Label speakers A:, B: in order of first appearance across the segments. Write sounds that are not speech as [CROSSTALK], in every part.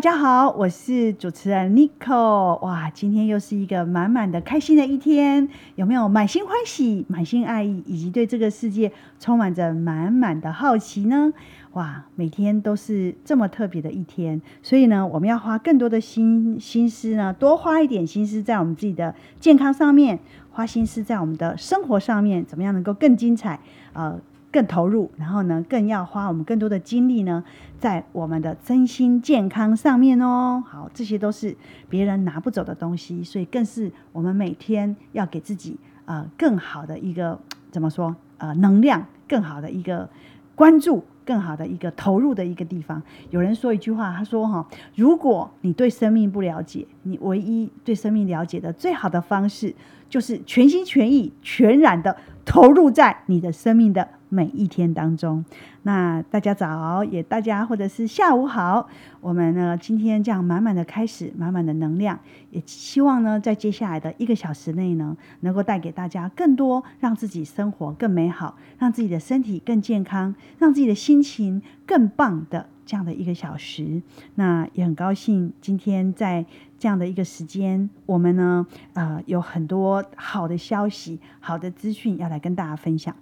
A: 大家好，我是主持人 Nico。哇，今天又是一个满满的开心的一天，有没有满心欢喜、满心爱意，以及对这个世界充满着满满的好奇呢？哇，每天都是这么特别的一天，所以呢，我们要花更多的心心思呢，多花一点心思在我们自己的健康上面，花心思在我们的生活上面，怎么样能够更精彩？呃。更投入，然后呢，更要花我们更多的精力呢，在我们的身心健康上面哦。好，这些都是别人拿不走的东西，所以更是我们每天要给自己呃更好的一个 [TSK] 怎么说呃能量，更好的一个关注，更好的一个投入的一个地方。有人说一句话，他说哈，如果你对生命不了解，你唯一对生命了解的最好的方式，就是全心全意、全然的投入在你的生命的。每一天当中，那大家早，也大家或者是下午好。我们呢，今天这样满满的开始，满满的能量，也希望呢，在接下来的一个小时内呢，能够带给大家更多，让自己生活更美好，让自己的身体更健康，让自己的心情更棒的。这样的一个小时，那也很高兴今天在这样的一个时间，我们呢，呃，有很多好的消息、好的资讯要来跟大家分享。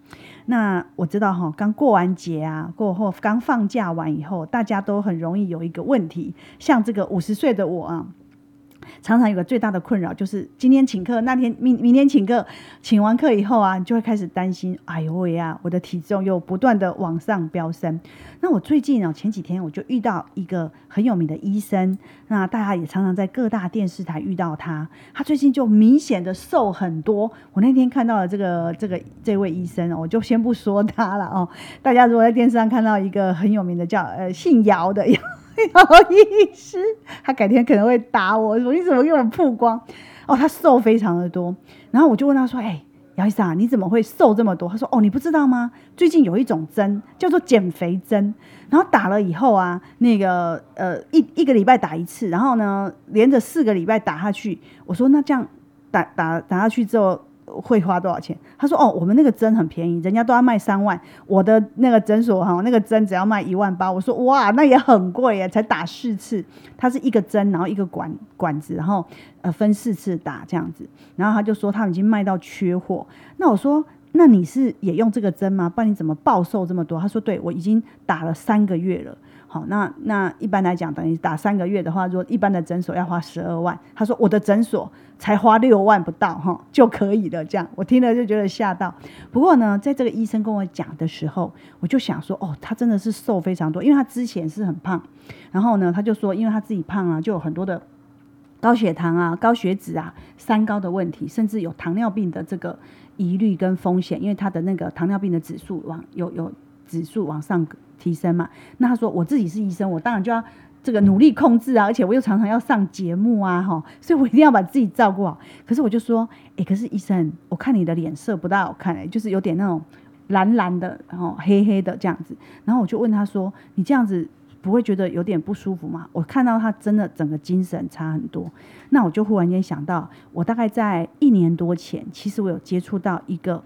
A: 那我知道哈，刚过完节啊，过后刚放假完以后，大家都很容易有一个问题，像这个五十岁的我啊。常常有个最大的困扰，就是今天请客，那天明明天请客，请完客以后啊，你就会开始担心，哎呦喂呀，我的体重又不断的往上飙升。那我最近啊，前几天我就遇到一个很有名的医生，那大家也常常在各大电视台遇到他，他最近就明显的瘦很多。我那天看到了这个这个这位医生，我就先不说他了哦。大家如果在电视上看到一个很有名的叫呃姓姚的。[LAUGHS] [LAUGHS] 姚医师，他改天可能会打我，说你怎么给我曝光？哦，他瘦非常的多。然后我就问他说：“哎，姚医生啊，你怎么会瘦这么多？”他说：“哦，你不知道吗？最近有一种针叫做减肥针，然后打了以后啊，那个呃一一个礼拜打一次，然后呢连着四个礼拜打下去。我说那这样打打打下去之后。”会花多少钱？他说：“哦，我们那个针很便宜，人家都要卖三万，我的那个诊所哈，那个针只要卖一万八。”我说：“哇，那也很贵耶，才打四次，它是一个针，然后一个管管子，然后呃分四次打这样子。”然后他就说他已经卖到缺货。那我说：“那你是也用这个针吗？不然你怎么暴瘦这么多？”他说：“对，我已经打了三个月了。”好，那那一般来讲，等于打三个月的话，如果一般的诊所要花十二万，他说我的诊所才花六万不到哈就可以了。这样我听了就觉得吓到。不过呢，在这个医生跟我讲的时候，我就想说，哦，他真的是瘦非常多，因为他之前是很胖。然后呢，他就说，因为他自己胖啊，就有很多的高血糖啊、高血脂啊、三高的问题，甚至有糖尿病的这个疑虑跟风险，因为他的那个糖尿病的指数往有有指数往上。提升嘛？那他说我自己是医生，我当然就要这个努力控制啊，而且我又常常要上节目啊，哈，所以我一定要把自己照顾好。可是我就说，哎、可是医生，我看你的脸色不大好看，哎，就是有点那种蓝蓝的，然后黑黑的这样子。然后我就问他说，你这样子不会觉得有点不舒服吗？我看到他真的整个精神差很多。那我就忽然间想到，我大概在一年多前，其实我有接触到一个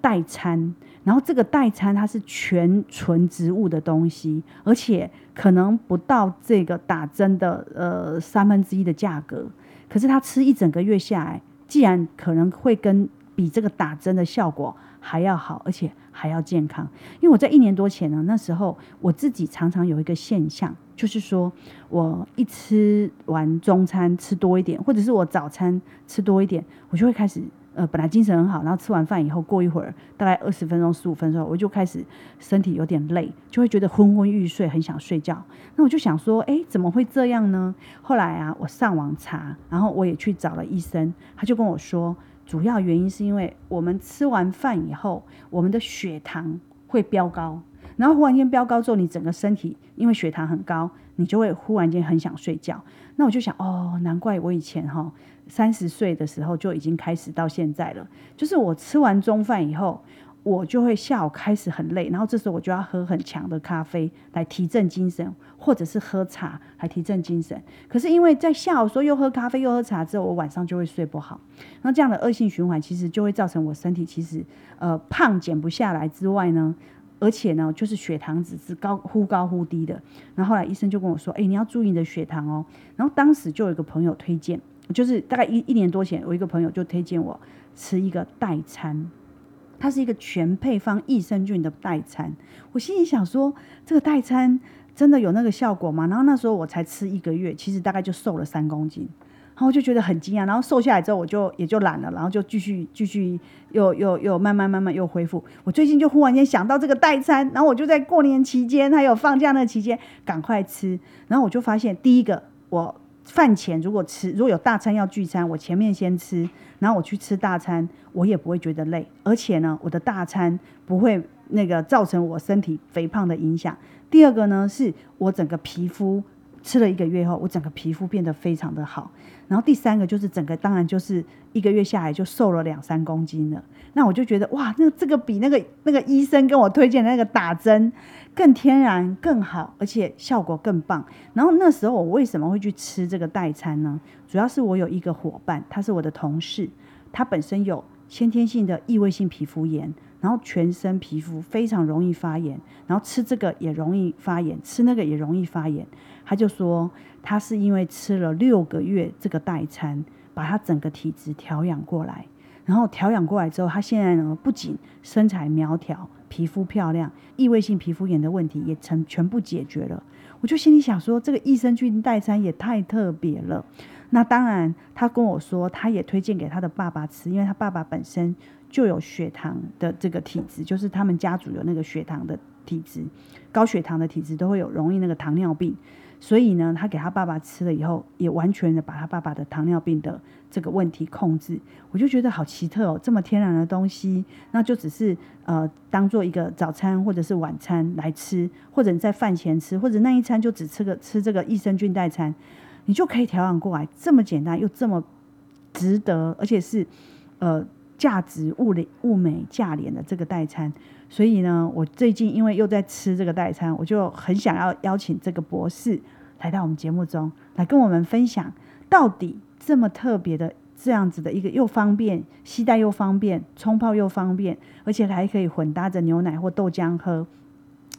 A: 代餐。然后这个代餐它是全纯植物的东西，而且可能不到这个打针的呃三分之一的价格。可是他吃一整个月下来，既然可能会跟比这个打针的效果还要好，而且还要健康。因为我在一年多前呢，那时候我自己常常有一个现象，就是说我一吃完中餐吃多一点，或者是我早餐吃多一点，我就会开始。呃，本来精神很好，然后吃完饭以后，过一会儿，大概二十分钟、十五分钟，我就开始身体有点累，就会觉得昏昏欲睡，很想睡觉。那我就想说，哎，怎么会这样呢？后来啊，我上网查，然后我也去找了医生，他就跟我说，主要原因是因为我们吃完饭以后，我们的血糖会飙高，然后忽然间飙高之后，你整个身体因为血糖很高，你就会忽然间很想睡觉。那我就想，哦，难怪我以前哈。三十岁的时候就已经开始到现在了，就是我吃完中饭以后，我就会下午开始很累，然后这时候我就要喝很强的咖啡来提振精神，或者是喝茶来提振精神。可是因为在下午说又喝咖啡又喝茶之后，我晚上就会睡不好，那这样的恶性循环其实就会造成我身体其实呃胖减不下来之外呢，而且呢，就是血糖值是高忽高忽低的。然后后来医生就跟我说：“哎，你要注意你的血糖哦。”然后当时就有一个朋友推荐，就是大概一一年多前，我一个朋友就推荐我吃一个代餐，它是一个全配方益生菌的代餐。我心里想说，这个代餐真的有那个效果吗？然后那时候我才吃一个月，其实大概就瘦了三公斤。然后我就觉得很惊讶，然后瘦下来之后，我就也就懒了，然后就继续继续又又又慢慢慢慢又恢复。我最近就忽然间想到这个代餐，然后我就在过年期间还有放假那期间赶快吃。然后我就发现，第一个，我饭前如果吃，如果有大餐要聚餐，我前面先吃，然后我去吃大餐，我也不会觉得累，而且呢，我的大餐不会那个造成我身体肥胖的影响。第二个呢，是我整个皮肤。吃了一个月后，我整个皮肤变得非常的好。然后第三个就是整个，当然就是一个月下来就瘦了两三公斤了。那我就觉得哇，那这个比那个那个医生跟我推荐那个打针更天然、更好，而且效果更棒。然后那时候我为什么会去吃这个代餐呢？主要是我有一个伙伴，他是我的同事，他本身有先天性的异位性皮肤炎。然后全身皮肤非常容易发炎，然后吃这个也容易发炎，吃那个也容易发炎。他就说他是因为吃了六个月这个代餐，把他整个体质调养过来。然后调养过来之后，他现在呢不仅身材苗条、皮肤漂亮，异位性皮肤炎的问题也成全部解决了。我就心里想说，这个益生菌代餐也太特别了。那当然，他跟我说，他也推荐给他的爸爸吃，因为他爸爸本身。就有血糖的这个体质，就是他们家族有那个血糖的体质，高血糖的体质都会有容易那个糖尿病，所以呢，他给他爸爸吃了以后，也完全的把他爸爸的糖尿病的这个问题控制。我就觉得好奇特哦，这么天然的东西，那就只是呃当做一个早餐或者是晚餐来吃，或者你在饭前吃，或者那一餐就只吃个吃这个益生菌代餐，你就可以调养过来，这么简单又这么值得，而且是呃。价值物理物美价廉的这个代餐，所以呢，我最近因为又在吃这个代餐，我就很想要邀请这个博士来到我们节目中来跟我们分享，到底这么特别的这样子的一个又方便携带又方便冲泡又方便，而且还可以混搭着牛奶或豆浆喝，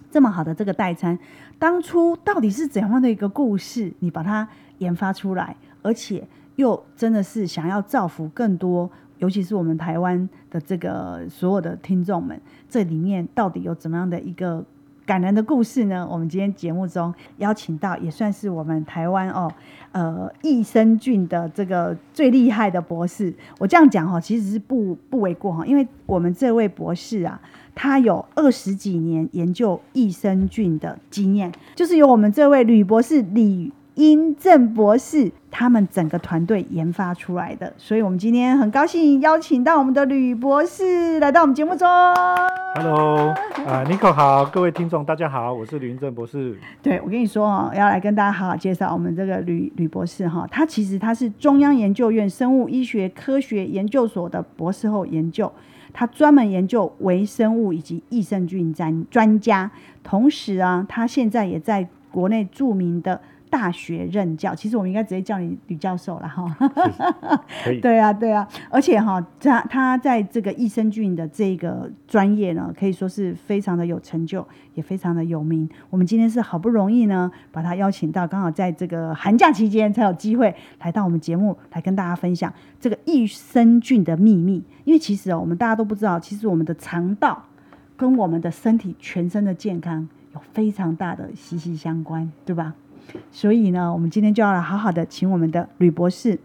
A: 这么好的这个代餐，当初到底是怎样的一个故事？你把它研发出来，而且又真的是想要造福更多。尤其是我们台湾的这个所有的听众们，这里面到底有怎么样的一个感人的故事呢？我们今天节目中邀请到，也算是我们台湾哦，呃，益生菌的这个最厉害的博士。我这样讲哈，其实是不不为过哈，因为我们这位博士啊，他有二十几年研究益生菌的经验，就是由我们这位吕博士李。殷正博士他们整个团队研发出来的，所以我们今天很高兴邀请到我们的吕博士来到我们节目中。
B: Hello，啊、uh,，Nico 好，各位听众大家好，我是吕殷正博士。
A: 对，我跟你说哦，要来跟大家好好介绍我们这个吕吕博士哈，他其实他是中央研究院生物医学科学研究所的博士后研究，他专门研究微生物以及益生菌专专家，同时啊，他现在也在国内著名的。大学任教，其实我们应该直接叫你吕教授了哈。[LAUGHS] 对啊，对啊，而且哈，他他在这个益生菌的这个专业呢，可以说是非常的有成就，也非常的有名。我们今天是好不容易呢，把他邀请到，刚好在这个寒假期间才有机会来到我们节目，来跟大家分享这个益生菌的秘密。因为其实哦，我们大家都不知道，其实我们的肠道跟我们的身体全身的健康有非常大的息息相关，对吧？所以呢，我们今天就要来好好的请我们的吕博士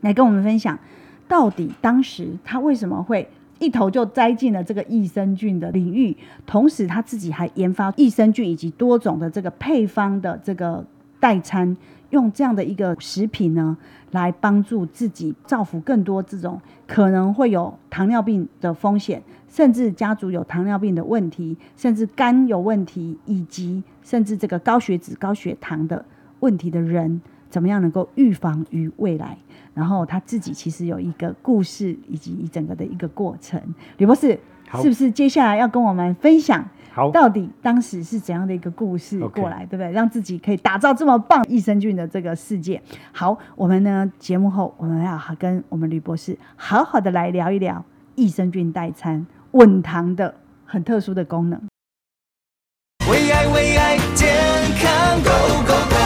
A: 来跟我们分享，到底当时他为什么会一头就栽进了这个益生菌的领域，同时他自己还研发益生菌以及多种的这个配方的这个代餐，用这样的一个食品呢，来帮助自己造福更多这种可能会有糖尿病的风险。甚至家族有糖尿病的问题，甚至肝有问题，以及甚至这个高血脂、高血糖的问题的人，怎么样能够预防于未来？然后他自己其实有一个故事，以及一整个的一个过程。李博士，是不是接下来要跟我们分享？好，到底当时是怎样的一个故事过来，对不对？让自己可以打造这么棒益生菌的这个世界。好，我们呢节目后，我们要跟我们吕博士好好的来聊一聊益生菌代餐。稳糖的很特殊的功能。
C: 为爱为爱健康 Go Go Go！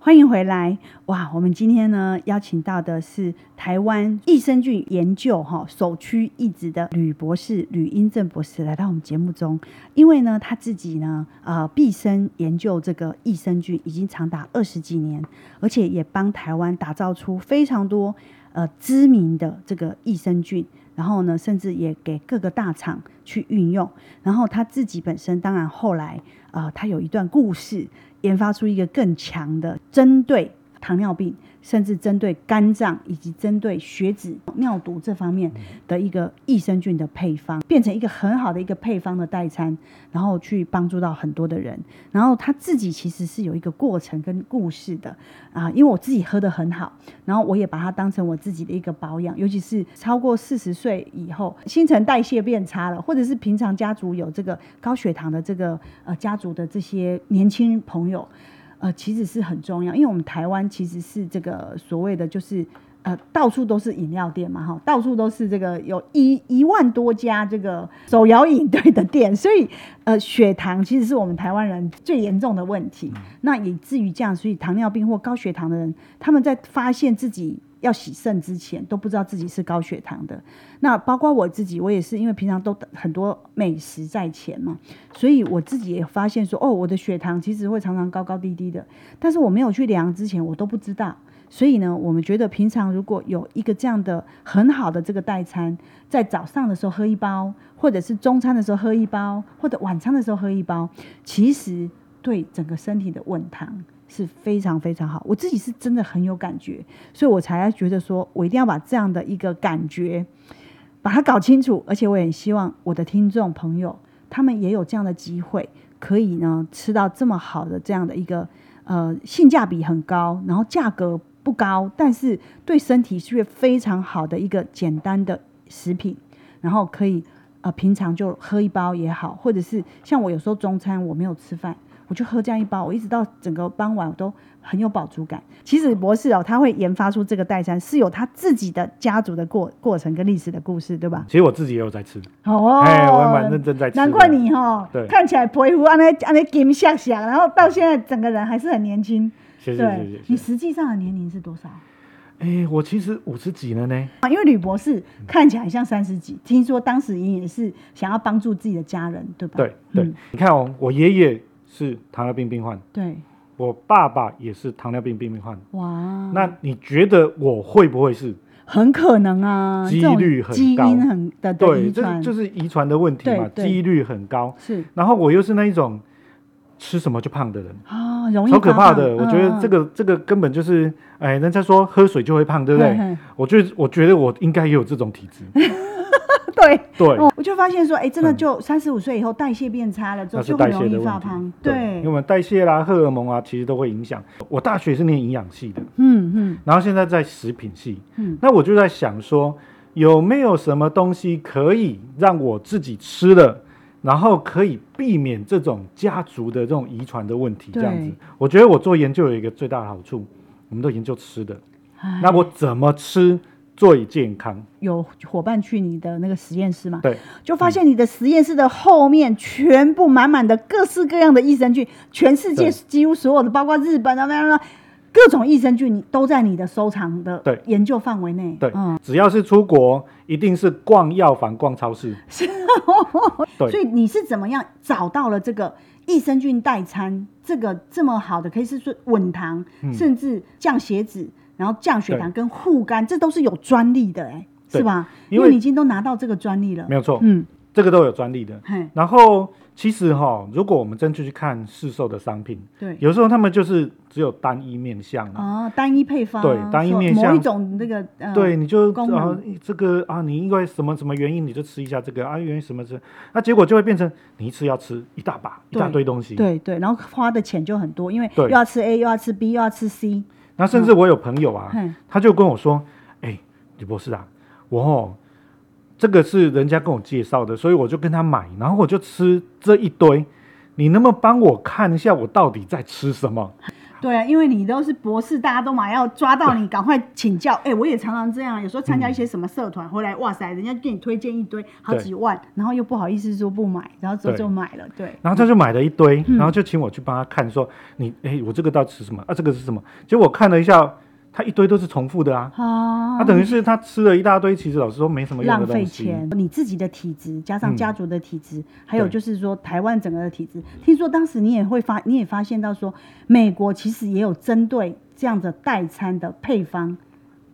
A: 欢迎回来哇！我们今天呢邀请到的是台湾益生菌研究哈首屈一指的吕博士吕英正博士来到我们节目中，因为呢他自己呢呃毕生研究这个益生菌已经长达二十几年，而且也帮台湾打造出非常多呃知名的这个益生菌，然后呢甚至也给各个大厂去运用，然后他自己本身当然后来呃他有一段故事。研发出一个更强的针对糖尿病，甚至针对肝脏以及针对血脂、尿毒这方面的一个益生菌的配方，变成一个很好的一个配方的代餐，然后去帮助到很多的人。然后他自己其实是有一个过程跟故事的啊，因为我自己喝得很好，然后我也把它当成我自己的一个保养，尤其是超过四十岁以后，新陈代谢变差了，或者是平常家族有这个高血糖的这个呃家族的这些年轻朋友。呃，其实是很重要，因为我们台湾其实是这个所谓的就是呃，到处都是饮料店嘛，哈，到处都是这个有一一万多家这个手摇饮对的店，所以呃，血糖其实是我们台湾人最严重的问题。那以至于这样，所以糖尿病或高血糖的人，他们在发现自己。要洗肾之前都不知道自己是高血糖的，那包括我自己，我也是因为平常都很多美食在前嘛，所以我自己也发现说，哦，我的血糖其实会常常高高低低的，但是我没有去量之前，我都不知道。所以呢，我们觉得平常如果有一个这样的很好的这个代餐，在早上的时候喝一包，或者是中餐的时候喝一包，或者晚餐的时候喝一包，其实对整个身体的稳糖。是非常非常好，我自己是真的很有感觉，所以我才觉得说我一定要把这样的一个感觉把它搞清楚，而且我也希望我的听众朋友他们也有这样的机会，可以呢吃到这么好的这样的一个呃性价比很高，然后价格不高，但是对身体却非常好的一个简单的食品，然后可以呃平常就喝一包也好，或者是像我有时候中餐我没有吃饭。我就喝这样一包，我一直到整个傍晚我都很有饱足感。其实博士哦，他会研发出这个代餐，是有他自己的家族的过过程跟历史的故事，对吧？
B: 其实我自己也有在吃，
A: 哦，
B: 哎，我还蛮认真在吃。
A: 难怪你哈、哦，
B: 对，
A: 看起来皮肤安尼安尼金闪闪，然后到现在整个人还是很年轻。
B: 谢谢谢谢。
A: 对，你实际上的年龄是多少？
B: 哎，我其实五十几了呢。
A: 因为吕博士看起来像三十几，听说当时也是想要帮助自己的家人，对吧？
B: 对对，嗯、你看哦，我爷爷。是糖尿病病患，
A: 对，我
B: 爸爸也是糖尿病病患。
A: 哇，
B: 那你觉得我会不会是？
A: 很可能啊，几率很高，基因很的
B: 对，这就是遗传的问题嘛，几率很高。
A: 是，
B: 然后我又是那一种吃什么就胖的人
A: 啊，容易
B: 超可怕的。我觉得这个这个根本就是，哎，人家说喝水就会胖，对不对？我觉得我觉得我应该也有这种体质。[LAUGHS] [LAUGHS]
A: 对。
B: 对、
A: 哦，我就发现说，哎，真的就三十五岁以后代谢变差了，之后就很容易发胖。对，
B: 因为我们代谢啦、荷尔蒙啊，其实都会影响。我大学是念营养系的，
A: 嗯嗯，
B: 然后现在在食品系，嗯，那我就在想说，有没有什么东西可以让我自己吃了，然后可以避免这种家族的这种遗传的问题？这样子，我觉得我做研究有一个最大的好处，我们都研究吃的，那我怎么吃？最健康，
A: 有伙伴去你的那个实验室吗？
B: 对，
A: 就发现你的实验室的后面全部满满的各式各样的益生菌，全世界几乎所有的，包括日本啊，各种益生菌你都在你的收藏的研究范围内。
B: 对，嗯，只要是出国，一定是逛药房、逛超市。是，对。
A: 所以你是怎么样找到了这个益生菌代餐？这个这么好的，可以是说稳糖，嗯，甚至降血脂。然后降血糖跟护肝，这都是有专利的，哎，是吧？因为你已经都拿到这个专利了，
B: 没有错。嗯，这个都有专利的。然后其实哈，如果我们真去去看市售的商品，对，有时候他们就是只有单一面向
A: 啊，单一配方，
B: 对，单一面向
A: 某一种那个，
B: 对，你就啊这个啊，你因为什么什么原因你就吃一下这个啊，原因什么吃，那结果就会变成你一次要吃一大把一大堆东西，
A: 对对，然后花的钱就很多，因为又要吃 A 又要吃 B 又要吃 C。
B: 那甚至我有朋友啊，嗯、他就跟我说：“哎、欸，吕博士啊，我哦，这个是人家跟我介绍的，所以我就跟他买，然后我就吃这一堆。你能不能帮我看一下，我到底在吃什么？”
A: 对啊，因为你都是博士，大家都嘛要抓到你，赶快请教。哎，我也常常这样，有时候参加一些什么社团，回来哇塞，人家给你推荐一堆好几万，然后又不好意思说不买，然后之后就买了，对。
B: 然后他就买了一堆，然后就请我去帮他看，说你哎，我这个到底是什么啊？这个是什么？结果我看了一下。他一堆都是重复的啊，他、啊、等于是他吃了一大堆，其实老实说没什么用的东西。浪费钱。
A: 你自己的体质加上家族的体质，嗯、还有就是说台湾整个的体质。听说当时你也会发，你也发现到说，美国其实也有针对这样的代餐的配方，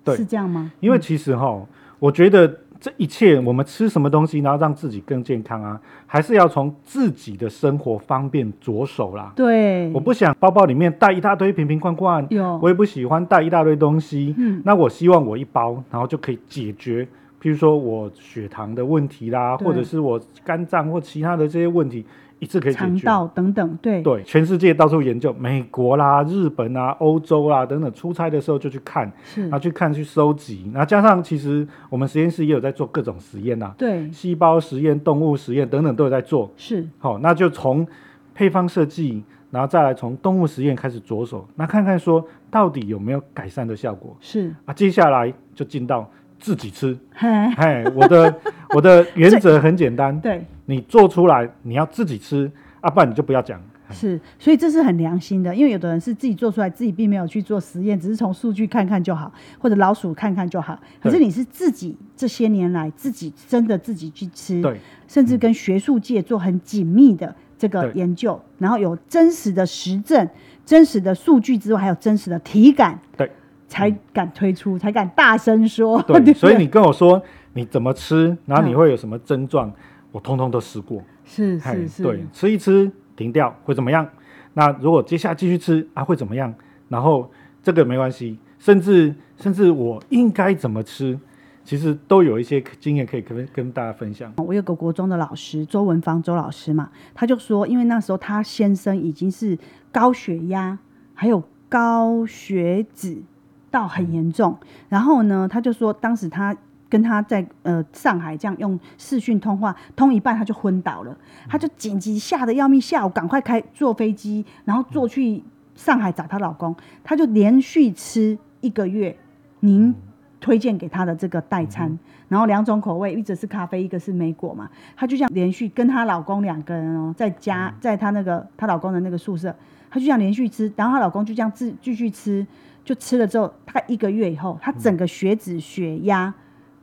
A: 对是这样吗？
B: 因为其实哈，嗯、我觉得。这一切，我们吃什么东西，然后让自己更健康啊，还是要从自己的生活方便着手啦。
A: 对，
B: 我不想包包里面带一大堆瓶瓶罐罐，有我也不喜欢带一大堆东西。嗯，那我希望我一包，然后就可以解决，譬如说我血糖的问题啦，或者是我肝脏或其他的这些问题。一次可以解决。
A: 肠道等等，对。
B: 对，全世界到处研究，美国啦、日本啊、欧洲啦等等，出差的时候就去看，是，然后去看去收集，然后加上其实我们实验室也有在做各种实验呐，对，细胞实验、动物实验等等都有在做，是，好，那就从配方设计，然后再来从动物实验开始着手，那看看说到底有没有改善的效果，是。啊，接下来就进到。自己吃，嘿，我的我的原则很简单，[LAUGHS] 对，你做出来你要自己吃，啊，不然你就不要讲。
A: 是，所以这是很良心的，因为有的人是自己做出来，自己并没有去做实验，只是从数据看看就好，或者老鼠看看就好。可是你是自己这些年来自己真的自己去吃，对，甚至跟学术界做很紧密的这个研究，然后有真实的实证、真实的数据之外，还有真实的体感，对。才敢推出，嗯、才敢大声说。
B: 对，[LAUGHS] 对所以你跟我说你怎么吃，然后你会有什么症状，嗯、我通通都试过。
A: 是是是，
B: 对，吃一吃停掉会怎么样？那如果接下来继续吃啊会怎么样？然后这个没关系，甚至甚至我应该怎么吃，其实都有一些经验可以跟跟大家分享。
A: 我有个国中的老师周文芳周老师嘛，他就说，因为那时候他先生已经是高血压，还有高血脂。到很严重，然后呢，他就说，当时他跟他在呃上海这样用视讯通话，通一半他就昏倒了，他就紧急吓得要命，下午赶快开坐飞机，然后坐去上海找她老公，她就连续吃一个月，您推荐给他的这个代餐，然后两种口味，一个是咖啡，一个是莓果嘛，她就这样连续跟她老公两个人哦，在家在她那个她老公的那个宿舍，她就这样连续吃，然后她老公就这样自继续吃。就吃了之后，大概一个月以后，她整个血脂、血压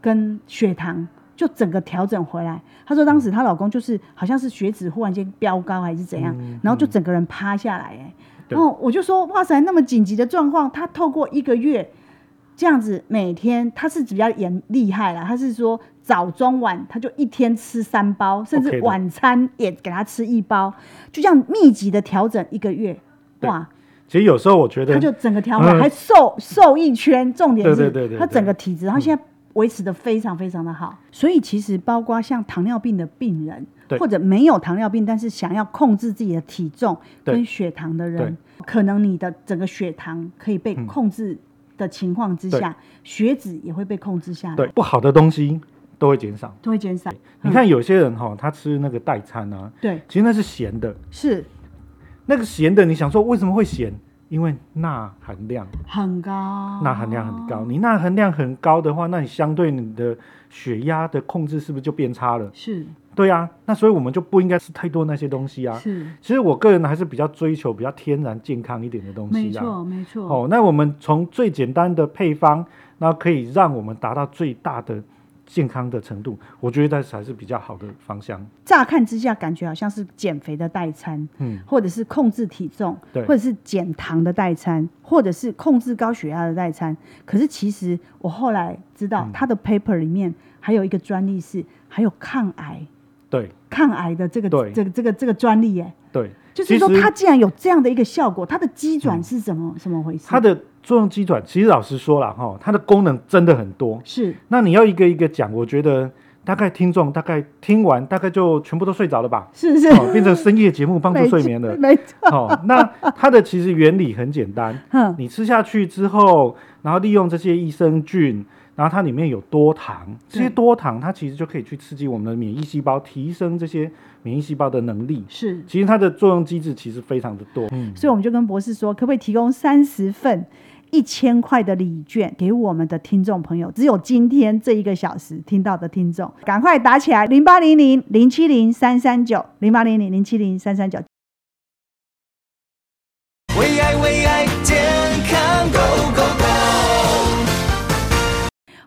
A: 跟血糖就整个调整回来。她说当时她老公就是好像是血脂忽然间飙高还是怎样，然后就整个人趴下来。哎，然后我就说哇塞，那么紧急的状况，她透过一个月这样子每天，她是比较严厉害了。她是说早中晚，她就一天吃三包，甚至晚餐也给她吃一包，就这样密集的调整一个月，哇。
B: 其实有时候我觉得，
A: 他就整个调回来，还瘦瘦一圈。重点是，他整个体质，他现在维持的非常非常的好。所以其实包括像糖尿病的病人，或者没有糖尿病但是想要控制自己的体重跟血糖的人，可能你的整个血糖可以被控制的情况之下，血脂也会被控制下来。
B: 对，不好的东西都会减少，
A: 都会减少。
B: 你看有些人哈，他吃那个代餐啊，对，其实那是咸的，
A: 是。
B: 那个咸的，你想说为什么会咸？因为钠含量
A: 很高，
B: 钠含量很高。你钠含量很高的话，那你相对你的血压的控制是不是就变差了？是，对啊。那所以我们就不应该吃太多那些东西啊。是，其实我个人还是比较追求比较天然健康一点的东西啊。没错，没错。哦，那我们从最简单的配方，那可以让我们达到最大的。健康的程度，我觉得才是比较好的方向。
A: 乍看之下，感觉好像是减肥的代餐，嗯，或者是控制体重，对，或者是减糖的代餐，或者是控制高血压的代餐。可是其实我后来知道，他的 paper 里面还有一个专利是还有抗癌，对，抗癌的这个这个这个这个专利耶，对。就是说，它既然有这样的一个效果，它的机转是怎么怎么回事？
B: 它的作用机转，其实老实说了哈，它的功能真的很多。是，那你要一个一个讲，我觉得大概听众大概听完，大概就全部都睡着了吧？是是，变成深夜节目帮助睡眠了。[LAUGHS] 没错。哦，那它的其实原理很简单。你吃下去之后，然后利用这些益生菌，然后它里面有多糖，这些多糖它其实就可以去刺激我们的免疫细胞，提升这些免疫细胞的能力。
A: 是，
B: 其实它的作用机制其实非常的多。嗯，
A: 所以我们就跟博士说，可不可以提供三十份一千块的礼券给我们的听众朋友？只有今天这一个小时听到的听众，赶快打起来，零八零零零七零三三九，零八零零零七零三三九。
C: 为爱为爱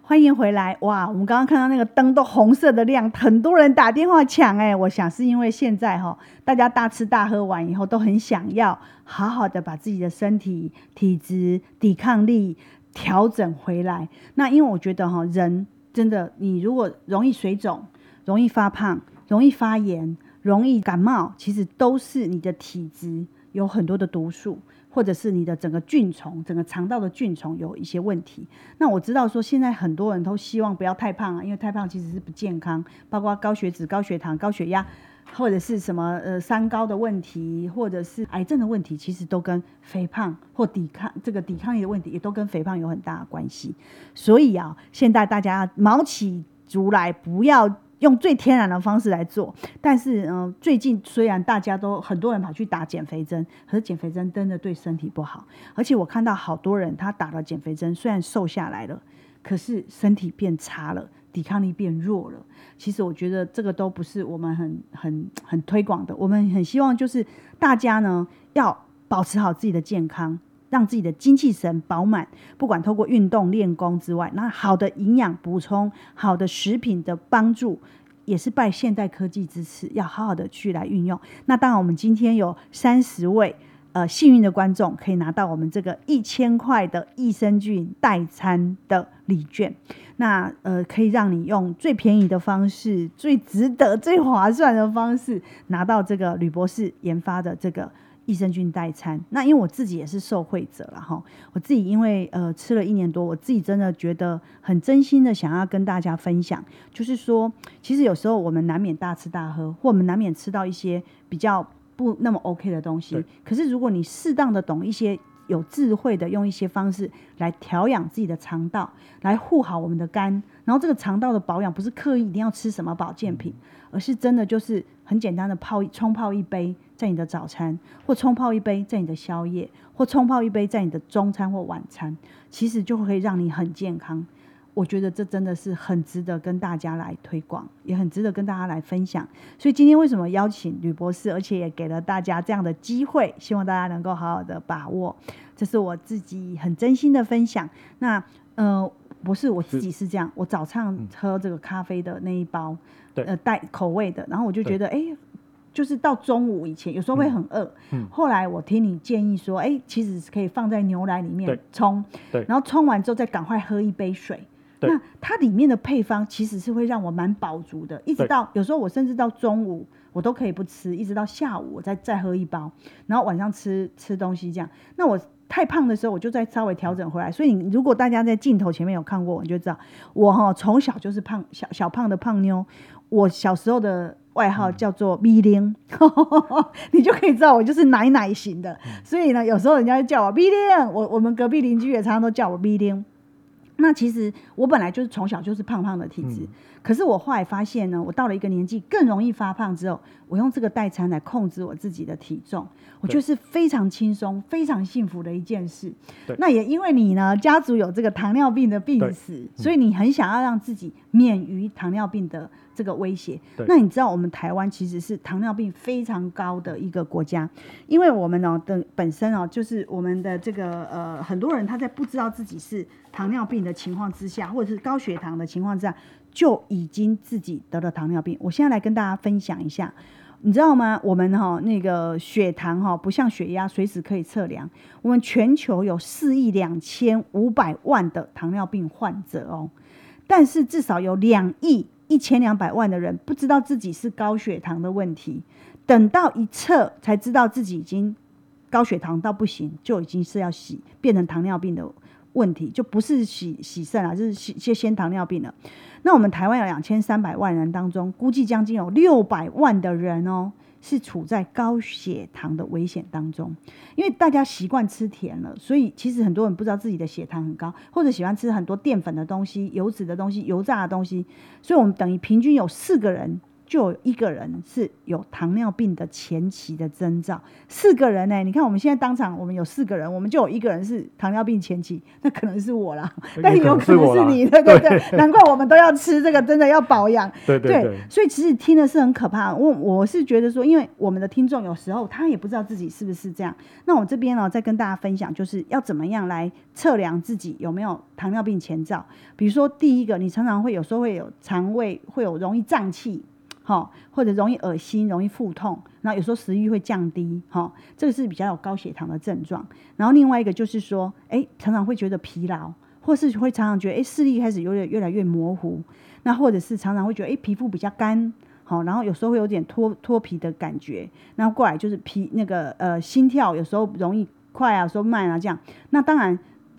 A: 欢迎回来！哇，我们刚刚看到那个灯都红色的亮，很多人打电话抢哎，我想是因为现在哈，大家大吃大喝完以后都很想要好好的把自己的身体体质、抵抗力调整回来。那因为我觉得哈，人真的，你如果容易水肿、容易发胖、容易发炎、容易感冒，其实都是你的体质。有很多的毒素，或者是你的整个菌虫、整个肠道的菌虫有一些问题。那我知道说，现在很多人都希望不要太胖啊，因为太胖其实是不健康，包括高血脂、高血糖、高血压，或者是什么呃三高的问题，或者是癌症的问题，其实都跟肥胖或抵抗这个抵抗力的问题，也都跟肥胖有很大的关系。所以啊，现在大家卯起足来，不要。用最天然的方式来做，但是嗯、最近虽然大家都很多人跑去打减肥针，可是减肥针真的对身体不好。而且我看到好多人他打了减肥针，虽然瘦下来了，可是身体变差了，抵抗力变弱了。其实我觉得这个都不是我们很很很推广的。我们很希望就是大家呢要保持好自己的健康。让自己的精气神饱满，不管透过运动练功之外，那好的营养补充、好的食品的帮助，也是拜现代科技支持，要好好的去来运用。那当然，我们今天有三十位呃幸运的观众，可以拿到我们这个一千块的益生菌代餐的礼券。那呃，可以让你用最便宜的方式、最值得、最划算的方式，拿到这个吕博士研发的这个。益生菌代餐，那因为我自己也是受惠者了哈，我自己因为呃吃了一年多，我自己真的觉得很真心的想要跟大家分享，就是说，其实有时候我们难免大吃大喝，或我们难免吃到一些比较不那么 OK 的东西，对。可是如果你适当的懂一些有智慧的用一些方式来调养自己的肠道，来护好我们的肝，然后这个肠道的保养不是刻意一定要吃什么保健品，而是真的就是很简单的泡冲泡一杯。在你的早餐，或冲泡一杯在你的宵夜，或冲泡一杯在你的中餐或晚餐，其实就会让你很健康。我觉得这真的是很值得跟大家来推广，也很值得跟大家来分享。所以今天为什么邀请吕博士，而且也给了大家这样的机会，希望大家能够好好的把握。这是我自己很真心的分享。那呃，不是我自己是这样，我早上喝这个咖啡的那一包，对呃带口味的，然后我就觉得哎。就是到中午以前，有时候会很饿。嗯，后来我听你建议说，哎、欸，其实是可以放在牛奶里面冲，对，然后冲完之后再赶快喝一杯水。对那它里面的配方其实是会让我蛮饱足的，一直到有时候我甚至到中午我都可以不吃，一直到下午我再再喝一包，然后晚上吃吃东西这样。那我太胖的时候，我就再稍微调整回来。所以你如果大家在镜头前面有看过我，你就知道我哈从小就是胖小小胖的胖妞。我小时候的。外号叫做 B 零，[LAUGHS] 你就可以知道我就是奶奶型的，所以呢，有时候人家就叫我 B 零，我我们隔壁邻居也常常都叫我 B 零。那其实我本来就是从小就是胖胖的体质，嗯、可是我后来发现呢，我到了一个年纪更容易发胖之后，我用这个代餐来控制我自己的体重，我就是非常轻松、非常幸福的一件事。那也因为你呢，家族有这个糖尿病的病史，嗯、所以你很想要让自己免于糖尿病的这个威胁。那你知道我们台湾其实是糖尿病非常高的一个国家，因为我们呢的本身哦，就是我们的这个呃很多人他在不知道自己是糖尿病的情况之下，或者是高血糖的情况之下，就已经自己得了糖尿病。我现在来跟大家分享一下，你知道吗？我们哈那个血糖哈不像血压随时可以测量。我们全球有四亿两千五百万的糖尿病患者哦，但是至少有两亿一千两百万的人不知道自己是高血糖的问题，等到一测才知道自己已经高血糖到不行，就已经是要洗变成糖尿病的。问题就不是洗洗肾了，就是洗先先糖尿病了。那我们台湾有两千三百万人当中，估计将近有六百万的人哦，是处在高血糖的危险当中。因为大家习惯吃甜了，所以其实很多人不知道自己的血糖很高，或者喜欢吃很多淀粉的东西、油脂的东西、油炸的东西。所以我们等于平均有四个人。就有一个人是有糖尿病的前期的征兆，四个人呢、欸？你看我们现在当场，我们有四个人，我们就有一个人是糖尿病前期，那可能是我啦，[LAUGHS] 但有可能是你，对对对，难怪我们都要吃这个，真的要保养，对对对，对。所以其实听的是很可怕。我我是觉得说，因为我们的听众有时候他也不知道自己是不是这样，那我这边呢再跟大家分享，就是要怎么样来测量自己有没有糖尿病前兆。比如说第一个，你常常会有时候会有肠胃会有容易胀气。好，或者容易恶心、容易腹痛，然后有时候食欲会降低，哈，这个是比较有高血糖的症状。然后另外一个就是说，哎，常常会觉得疲劳，或是会常常觉得，哎，视力开始有点越来越模糊。那或者是常常会觉得，哎，皮肤比较干，好，然后有时候会有点脱脱皮的感觉。然后过来就是皮那个呃心跳有时候容易快啊，有时候慢啊这样。那当然。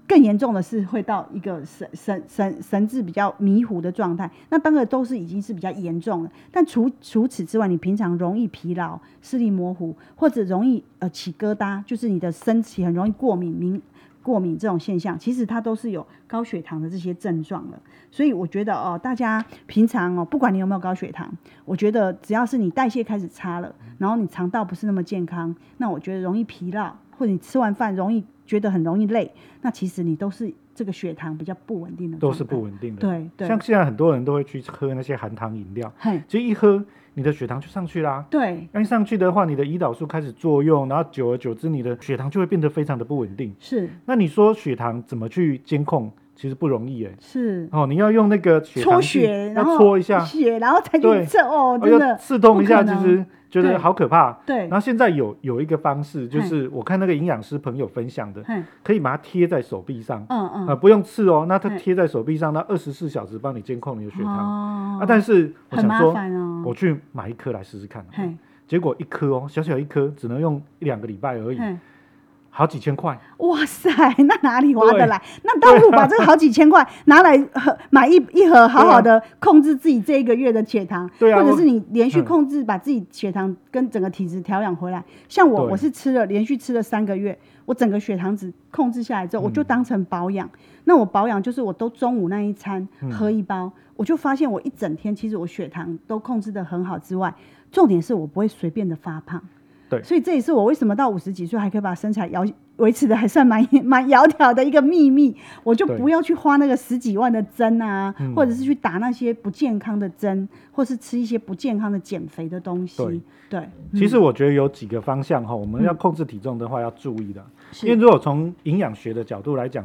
A: 更严重的是会到一个神神神神志比较迷糊的状态，那当然都是已经是比较严重了。但除除此之外，你平常容易疲劳、视力模糊，或者容易呃起疙瘩，就是你的身体很容易过敏、敏过敏这种现象，其实它都是有高血糖的这些症状了。所以我觉得哦，大家平常哦，不管你有没有高血糖，我觉得只要是你代谢开始差了，然后你肠道不是那么健康，那我觉得容易疲劳，或者你吃完饭容易。觉得很容易累，那其实你都是这个血糖比较不稳定的，
B: 都是不稳定的。
A: 对对，
B: 像现在很多人都会去喝那些含糖饮料，其实一喝你的血糖就上去啦。
A: 对，
B: 那一上去的话，你的胰岛素开始作用，然后久而久之，你的血糖就会变得非常的不稳定。
A: 是，那
B: 你说血糖怎么去监控？其实不容易哎。
A: 是
B: 哦，你要用那个血糖
A: 搓血，然后
B: 搓一下
A: 血，然后才去测哦，真的
B: 刺痛一下，其实。觉得好可怕，
A: 对。
B: 然后现在有有一个方式，就是我看那个营养师朋友分享的，可以把它贴在手臂上，嗯嗯，啊不用刺哦，那它贴在手臂上，那二十四小时帮你监控你的血糖，啊，但是我想说，我去买一颗来试试看，结果一颗哦，小小一颗，只能用一两个礼拜而已。好几千块，
A: 哇塞，[LAUGHS] 那哪里划得来？那倒不如把这个好几千块拿来买一一盒，好好的控制自己这一个月的血糖，对啊，或者是你连续控制，把自己血糖跟整个体质调养回来。像我，我是吃了连续吃了三个月，我整个血糖值控制下来之后，我就当成保养。那我保养就是我都中午那一餐喝一包，我就发现我一整天其实我血糖都控制的很好之外，重点是我不会随便的发胖。
B: 对，
A: 所以这也是我为什么到五十几岁还可以把身材维维持的还算蛮 [LAUGHS] 蛮窈窕的一个秘密。我就不要去花那个十几万的针啊，或者是去打那些不健康的针，或是吃一些不健康的减肥的东西。对，对。
B: 其实我觉得有几个方向哈，我们要控制体重的话要注意的，因为如果从营养学的角度来讲，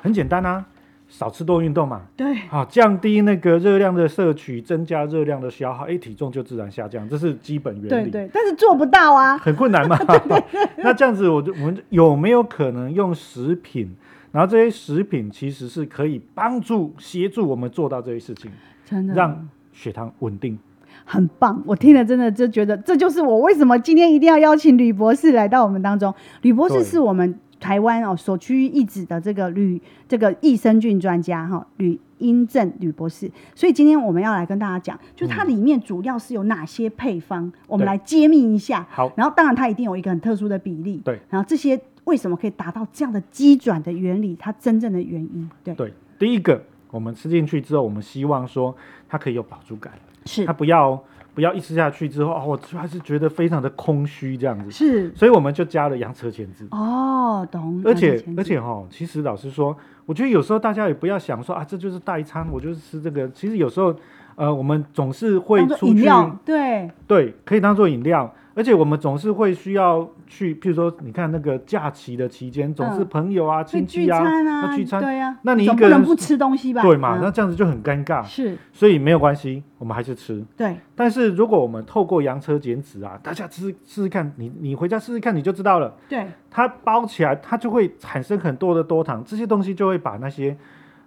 B: 很简单啊。少吃多运动嘛，
A: 对，
B: 好降低那个热量的摄取，增加热量的消耗，哎，体重就自然下降，这是基本原理。
A: 对对，但是做不到啊，
B: 很困难嘛。[LAUGHS] 对 [LAUGHS] 那这样子，我就我们有没有可能用食品？然后这些食品其实是可以帮助协助我们做到这些事情，
A: 真的
B: 让血糖稳定，
A: 很棒。我听了真的就觉得，这就是我为什么今天一定要邀请吕博士来到我们当中。吕博士是我们。台湾哦，首屈一指的这个吕这个益生菌专家哈，吕英正吕博士。所以今天我们要来跟大家讲，就它里面主要是有哪些配方，嗯、我们来揭秘一下。好，然后当然它一定有一个很特殊的比例。对，然后这些为什么可以达到这样的机转的原理？它真正的原因。对对，
B: 第一个，我们吃进去之后，我们希望说它可以有饱足感，
A: 是
B: 它不要。不要一吃下去之后，哦，我还是觉得非常的空虚这样子。
A: 是，
B: 所以我们就加了洋车前子。
A: 哦，懂。
B: 而且而且哈，其实老实说，我觉得有时候大家也不要想说啊，这就是代餐，我就是吃这个。其实有时候，呃，我们总是会出去，
A: 对
B: 对，可以当做饮料。而且我们总是会需要去，譬如说，你看那个假期的期间，总是朋友啊、亲戚啊要聚餐，
A: 对呀。
B: 那你一个人
A: 不吃东西吧？
B: 对嘛？那这样子就很尴尬。
A: 是，
B: 所以没有关系，我们还是吃。
A: 对。
B: 但是如果我们透过洋车减脂啊，大家吃试试看，你你回家试试看，你就知道了。
A: 对。
B: 它包起来，它就会产生很多的多糖，这些东西就会把那些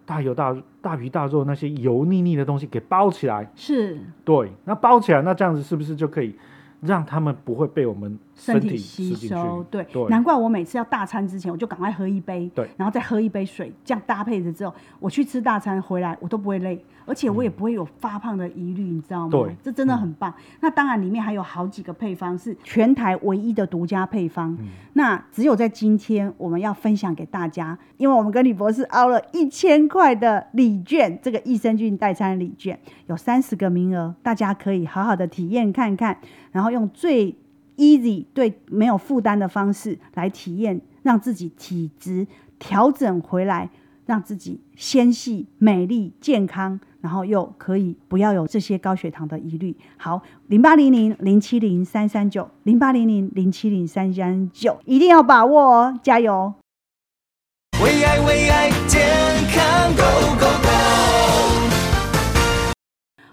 B: 大油大大鱼大肉那些油腻腻的东西给包起来。
A: 是。
B: 对。那包起来，那这样子是不是就可以？让他们不会被我们身体吸收，
A: 对，难怪我每次要大餐之前，我就赶快喝一杯，对，然后再喝一杯水，这样搭配着之后，我去吃大餐回来，我都不会累，而且我也不会有发胖的疑虑，你知道吗？
B: 对，
A: 这真的很棒。嗯、那当然里面还有好几个配方是全台唯一的独家配方，嗯、那只有在今天我们要分享给大家，因为我们跟李博士凹了一千块的礼券，这个益生菌代餐礼券有三十个名额，大家可以好好的体验看看，然后用最 easy 对没有负担的方式来体验，让自己体质调整回来。让自己纤细、美丽、健康，然后又可以不要有这些高血糖的疑虑。好，零八零零零七零三三九，零八零零零七零三三九，一定要把握哦，加油！
C: 为爱为爱健康 Go Go Go！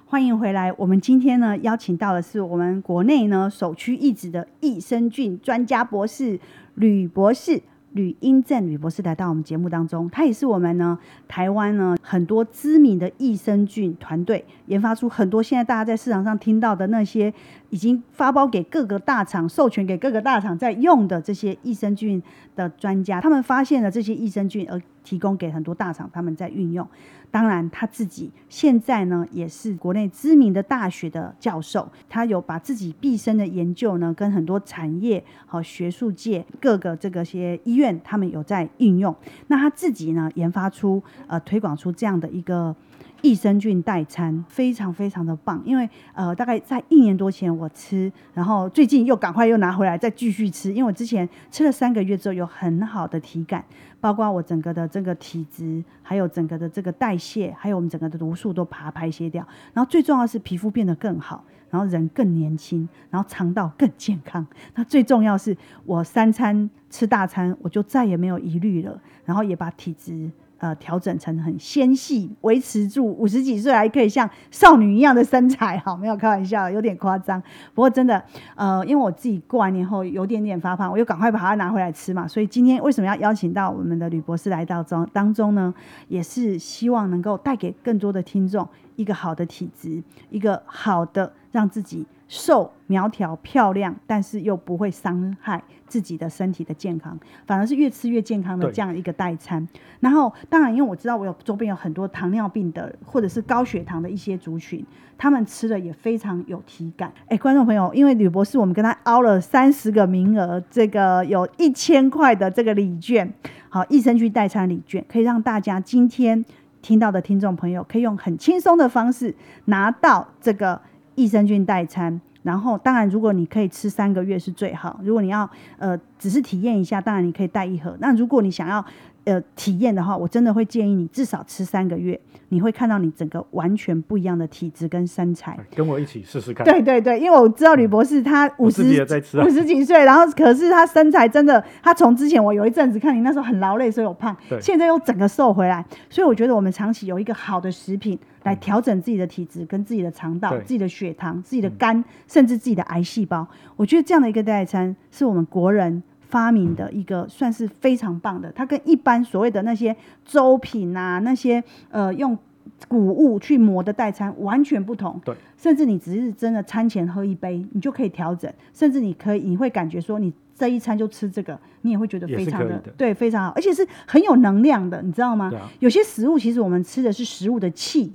A: 欢迎回来，我们今天呢邀请到的是我们国内呢首屈一指的益生菌专家博士吕博士。吕英正吕博士来到我们节目当中，他也是我们呢台湾呢很多知名的益生菌团队研发出很多现在大家在市场上听到的那些已经发包给各个大厂、授权给各个大厂在用的这些益生菌的专家，他们发现了这些益生菌而提供给很多大厂他们在运用。当然，他自己现在呢也是国内知名的大学的教授，他有把自己毕生的研究呢跟很多产业和学术界各个这个些医院他们有在应用。那他自己呢研发出呃推广出这样的一个。益生菌代餐非常非常的棒，因为呃大概在一年多前我吃，然后最近又赶快又拿回来再继续吃，因为我之前吃了三个月之后有很好的体感，包括我整个的这个体质，还有整个的这个代谢，还有我们整个的毒素都把它排泄掉，然后最重要是皮肤变得更好，然后人更年轻，然后肠道更健康，那最重要是我三餐吃大餐，我就再也没有疑虑了，然后也把体质。呃，调整成很纤细，维持住五十几岁还可以像少女一样的身材，好，没有开玩笑，有点夸张。不过真的，呃，因为我自己过完年后有点点发胖，我又赶快把它拿回来吃嘛。所以今天为什么要邀请到我们的吕博士来到中当中呢？也是希望能够带给更多的听众一个好的体质，一个好的让自己。瘦苗条漂亮，但是又不会伤害自己的身体的健康，反而是越吃越健康的这样一个代餐。然后，当然，因为我知道我有周边有很多糖尿病的或者是高血糖的一些族群，他们吃的也非常有体感。哎，观众朋友，因为吕博士，我们跟他凹了三十个名额，这个有一千块的这个礼券，好，益生菌代餐礼券，可以让大家今天听到的听众朋友，可以用很轻松的方式拿到这个。益生菌代餐，然后当然，如果你可以吃三个月是最好。如果你要呃只是体验一下，当然你可以带一盒。那如果你想要呃体验的话，我真的会建议你至少吃三个月，你会看到你整个完全不一样的体质跟身材。
B: 跟我一起试试看。
A: 对对对，因为我知道吕博士他五十五十几岁，然后可是他身材真的，他从之前我有一阵子看你那时候很劳累，所以我胖，对现在又整个瘦回来。所以我觉得我们长期有一个好的食品。来调整自己的体质，跟自己的肠道、自己的血糖、自己的肝，嗯、甚至自己的癌细胞。我觉得这样的一个代餐是我们国人发明的一个，算是非常棒的。它跟一般所谓的那些粥品啊，那些呃用谷物去磨的代餐完全不同。对，甚至你只是真的餐前喝一杯，你就可以调整，甚至你可以你会感觉说你。这一餐就吃这个，你也会觉得非常的，的对，非常好，而且是很有能量的，你知道吗？啊、有些食物其实我们吃的是食物的气。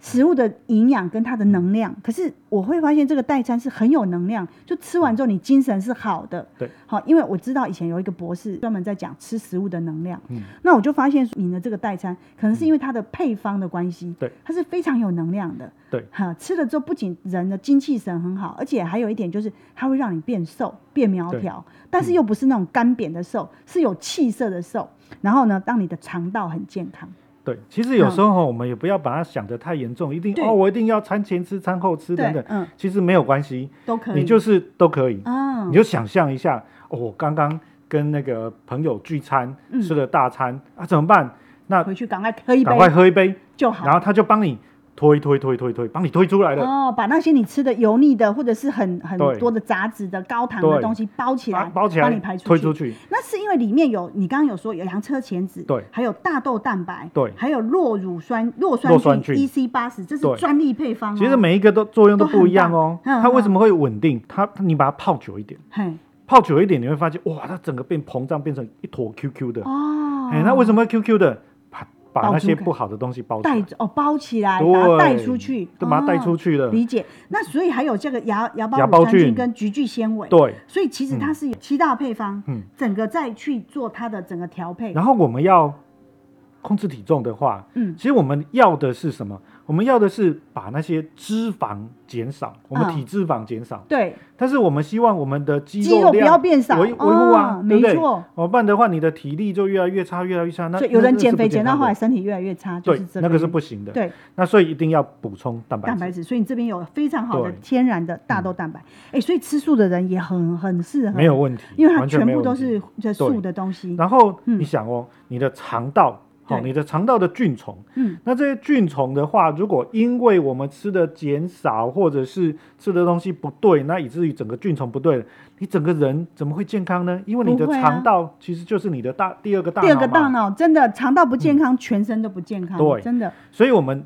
A: 食物的营养跟它的能量，可是我会发现这个代餐是很有能量，就吃完之后你精神是好的。对，好，因为我知道以前有一个博士专门在讲吃食物的能量，嗯，那我就发现你的这个代餐可能是因为它的配方的关系，对，它是非常有能量的，对，哈，吃了之后不仅人的精气神很好，而且还有一点就是它会让你变瘦、变苗条，但是又不是那种干瘪的瘦，是有气色的瘦，然后呢，当你的肠道很健康。
B: 对，其实有时候我们也不要把它想得太严重，一定哦，我一定要餐前吃、餐后吃等等。嗯，其实没有关系，都可以，你就是都可以。你就想象一下，哦，我刚刚跟那个朋友聚餐，吃了大餐啊，怎么办？那
A: 回去赶快喝一杯，
B: 赶快喝一杯
A: 就好，
B: 然后他就帮你。推推推推推，帮你推出来了
A: 哦！把那些你吃的油腻的，或者是很很多的杂质的、高糖的东西包起来，
B: 包起来，帮你排出去。推出去。
A: 那是因为里面有你刚刚有说有洋车前子，对，还有大豆蛋白，对，还有弱乳酸弱酸菌 EC 八十，这是专利配方。
B: 其实每一个都作用都不一样哦。它为什么会稳定？它你把它泡久一点，泡久一点你会发现哇，它整个变膨胀，变成一坨 QQ 的哦。哎，那为什么会 QQ 的？把那些不好的东西包
A: 带哦，包起
B: 来，
A: 把它带出去，
B: 都，把它带出去了。
A: 理解。那所以还有这个芽芽孢乳酸菌跟菊苣纤维，
B: 对。
A: 所以其实它是有七大配方，嗯，整个再去做它的整个调配。
B: 然后我们要控制体重的话，嗯，其实我们要的是什么？我们要的是把那些脂肪减少，我们体脂肪减少。
A: 对。
B: 但是我们希望我们的肌
A: 肉不要变少，
B: 维维护啊，
A: 没错。
B: 哦，不然的话，你的体力就越来越差，越来越差。那
A: 有人减肥减到后来身体越来越差，
B: 对，那个是不行的。
A: 对。
B: 那所以一定要补充蛋白质。
A: 蛋白质，所以你这边有非常好的天然的大豆蛋白。哎，所以吃素的人也很很适合。
B: 没有问题，
A: 因为它全部都是这素的东西。
B: 然后你想哦，你的肠道。好，你的肠道的菌虫，嗯，那这些菌虫的话，如果因为我们吃的减少，或者是吃的东西不对，那以至于整个菌虫不对，你整个人怎么会健康呢？因为你的肠道其实就是你的大第二个大脑。第二个大脑，
A: 真的肠道不健康，全身都不健康。对，真的。
B: 所以我们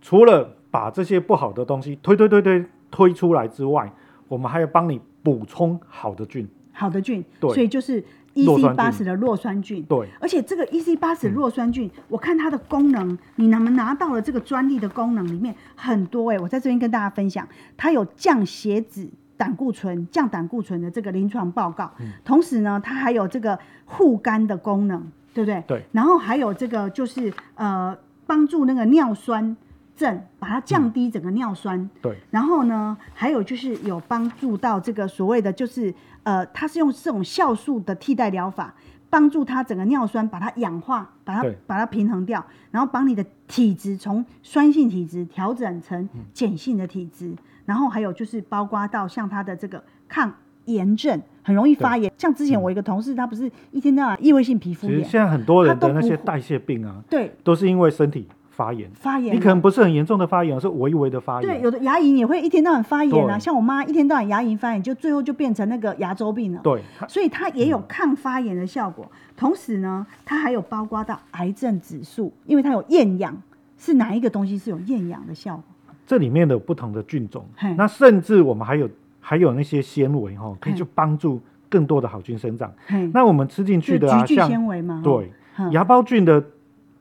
B: 除了把这些不好的东西推推推推推出来之外，我们还要帮你补充好的菌。
A: 好的菌，对，所以就是。EC 八十的弱酸菌，
B: 对，
A: 而且这个 EC 八十弱酸菌，嗯、我看它的功能，你能不能拿到了这个专利的功能里面很多哎、欸，我在这边跟大家分享，它有降血脂、胆固醇、降胆固醇的这个临床报告，嗯、同时呢，它还有这个护肝的功能，对不对？
B: 对，
A: 然后还有这个就是呃，帮助那个尿酸。症把它降低整个尿酸，嗯、
B: 对，
A: 然后呢，还有就是有帮助到这个所谓的就是呃，它是用这种酵素的替代疗法，帮助它整个尿酸把它氧化，把它把它平衡掉，然后把你的体质从酸性体质调整成碱性的体质，嗯、然后还有就是包括到像它的这个抗炎症，很容易发炎，像之前我一个同事，他不是一天到晚异位性皮肤炎，
B: 其实现在很多人的那些代谢病啊，
A: 对，
B: 都是因为身体。发炎，
A: 发炎，
B: 你可能不是很严重的发炎，是微微的发炎。
A: 对，有的牙龈也会一天到晚发炎啊，像我妈一天到晚牙龈发炎，就最后就变成那个牙周病了。
B: 对，
A: 所以它也有抗发炎的效果。嗯、同时呢，它还有包括到癌症指数，因为它有厌氧，是哪一个东西是有厌氧的效果？
B: 这里面的不同的菌种，那甚至我们还有还有那些纤维哈，可以去帮助更多的好菌生长。那我们吃进去的啊，
A: 菊苣纤维吗？
B: 对，嘿芽孢菌的。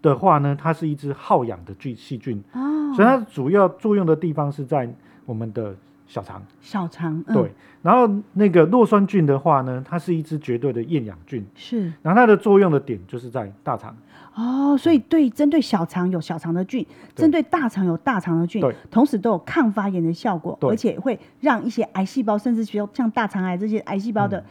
B: 的话呢，它是一只好氧的菌细菌，哦，所以它主要作用的地方是在我们的小肠。
A: 小肠，嗯、
B: 对。然后那个弱酸菌的话呢，它是一只绝对的厌氧菌，
A: 是。
B: 然后它的作用的点就是在大肠。
A: 哦，所以对针对小肠有小肠的菌，针对大肠有大肠的菌，对，同时都有抗发炎的效果，对而且会让一些癌细胞，甚至说像大肠癌这些癌细胞的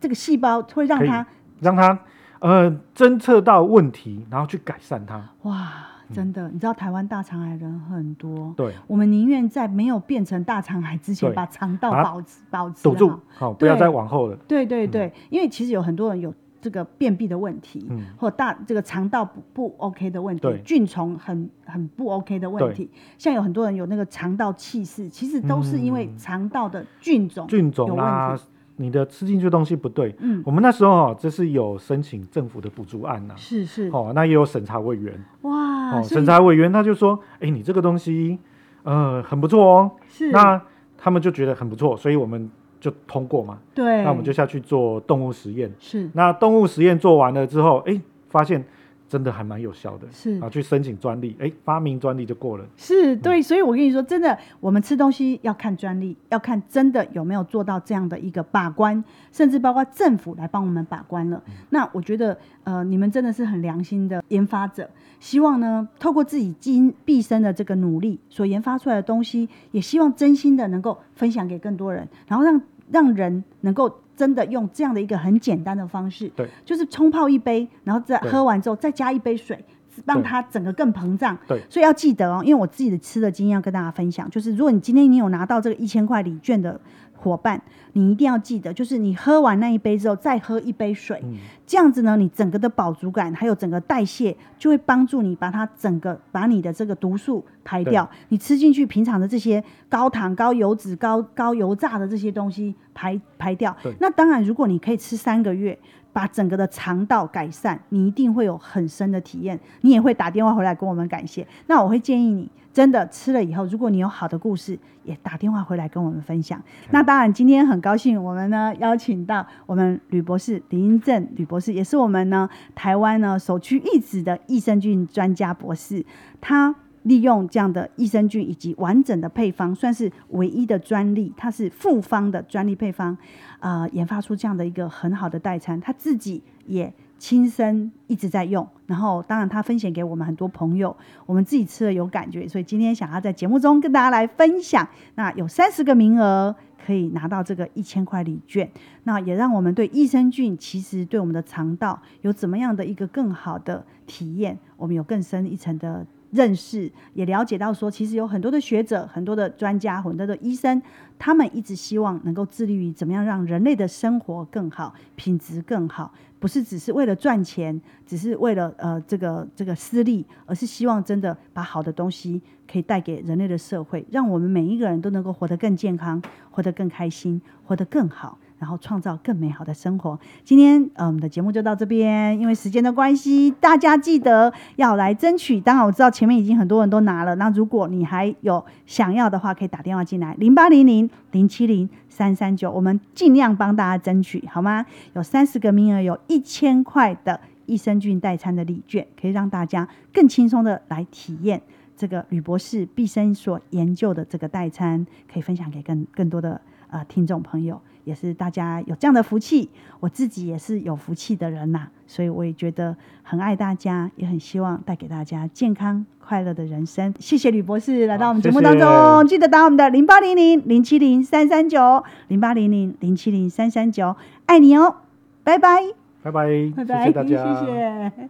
A: 这个细胞，会让它
B: 让它。呃，侦测到问题，然后去改善它。
A: 哇，真的，嗯、你知道台湾大肠癌人很多。
B: 对，
A: 我们宁愿在没有变成大肠癌之前，把肠道保持保持
B: 堵住，好，不要再往后了。
A: 对对对，嗯、因为其实有很多人有这个便秘的问题，嗯、或大这个肠道不不 OK 的问题，菌虫很很不 OK 的问题，像有很多人有那个肠道气室，其实都是因为肠道的菌种
B: 菌种啊。你的吃进去的东西不对，嗯，我们那时候哦，这是有申请政府的补助案呐，
A: 是是，
B: 哦，那也有审查委员，
A: 哇，哦，
B: 审查委员他就说，哎，你这个东西，呃，很不错哦，
A: 是，
B: 那他们就觉得很不错，所以我们就通过嘛，
A: 对，
B: 那我们就下去做动物实验，
A: 是，
B: 那动物实验做完了之后，哎，发现。真的还蛮有效的，
A: 是
B: 啊，去申请专利，哎，发明专利就过了。
A: 是对，嗯、所以我跟你说，真的，我们吃东西要看专利，要看真的有没有做到这样的一个把关，甚至包括政府来帮我们把关了。嗯、那我觉得，呃，你们真的是很良心的研发者，希望呢，透过自己经毕生的这个努力所研发出来的东西，也希望真心的能够分享给更多人，然后让让人能够。真的用这样的一个很简单的方式，
B: 对，
A: 就是冲泡一杯，然后再喝完之后再加一杯水，让它整个更膨胀。
B: 对，
A: 所以要记得哦，因为我自己的吃的经验要跟大家分享，就是如果你今天你有拿到这个一千块礼券的。伙伴，你一定要记得，就是你喝完那一杯之后，再喝一杯水，嗯、这样子呢，你整个的饱足感还有整个代谢，就会帮助你把它整个把你的这个毒素排掉。你吃进去平常的这些高糖、高油脂、高高油炸的这些东西排排掉。那当然，如果你可以吃三个月，把整个的肠道改善，你一定会有很深的体验，你也会打电话回来跟我们感谢。那我会建议你。真的吃了以后，如果你有好的故事，也打电话回来跟我们分享。那当然，今天很高兴，我们呢邀请到我们吕博士林英正吕博士。士，也是我们呢台湾呢首屈一指的益生菌专家博士，他。利用这样的益生菌以及完整的配方，算是唯一的专利，它是复方的专利配方，呃，研发出这样的一个很好的代餐，他自己也亲身一直在用，然后当然他分享给我们很多朋友，我们自己吃了有感觉，所以今天想要在节目中跟大家来分享。那有三十个名额可以拿到这个一千块礼券，那也让我们对益生菌其实对我们的肠道有怎么样的一个更好的体验，我们有更深一层的。认识也了解到说，其实有很多的学者、很多的专家、很多的医生，他们一直希望能够致力于怎么样让人类的生活更好、品质更好，不是只是为了赚钱，只是为了呃这个这个私利，而是希望真的把好的东西可以带给人类的社会，让我们每一个人都能够活得更健康、活得更开心、活得更好。然后创造更美好的生活。今天，呃，我们的节目就到这边。因为时间的关系，大家记得要来争取。当然，我知道前面已经很多人都拿了。那如果你还有想要的话，可以打电话进来，零八零零零七零三三九，我们尽量帮大家争取，好吗？有三十个名额，有一千块的益生菌代餐的礼券，可以让大家更轻松的来体验这个吕博士毕生所研究的这个代餐，可以分享给更更多的呃听众朋友。也是大家有这样的福气，我自己也是有福气的人呐，所以我也觉得很爱大家，也很希望带给大家健康快乐的人生。谢谢吕博士来到我们节目当中，谢谢，记得打我们的零八零零零七零三三九零八零零零七零三三九，爱你哦，拜拜，
B: 拜拜，
A: 拜拜，谢谢大家，谢谢。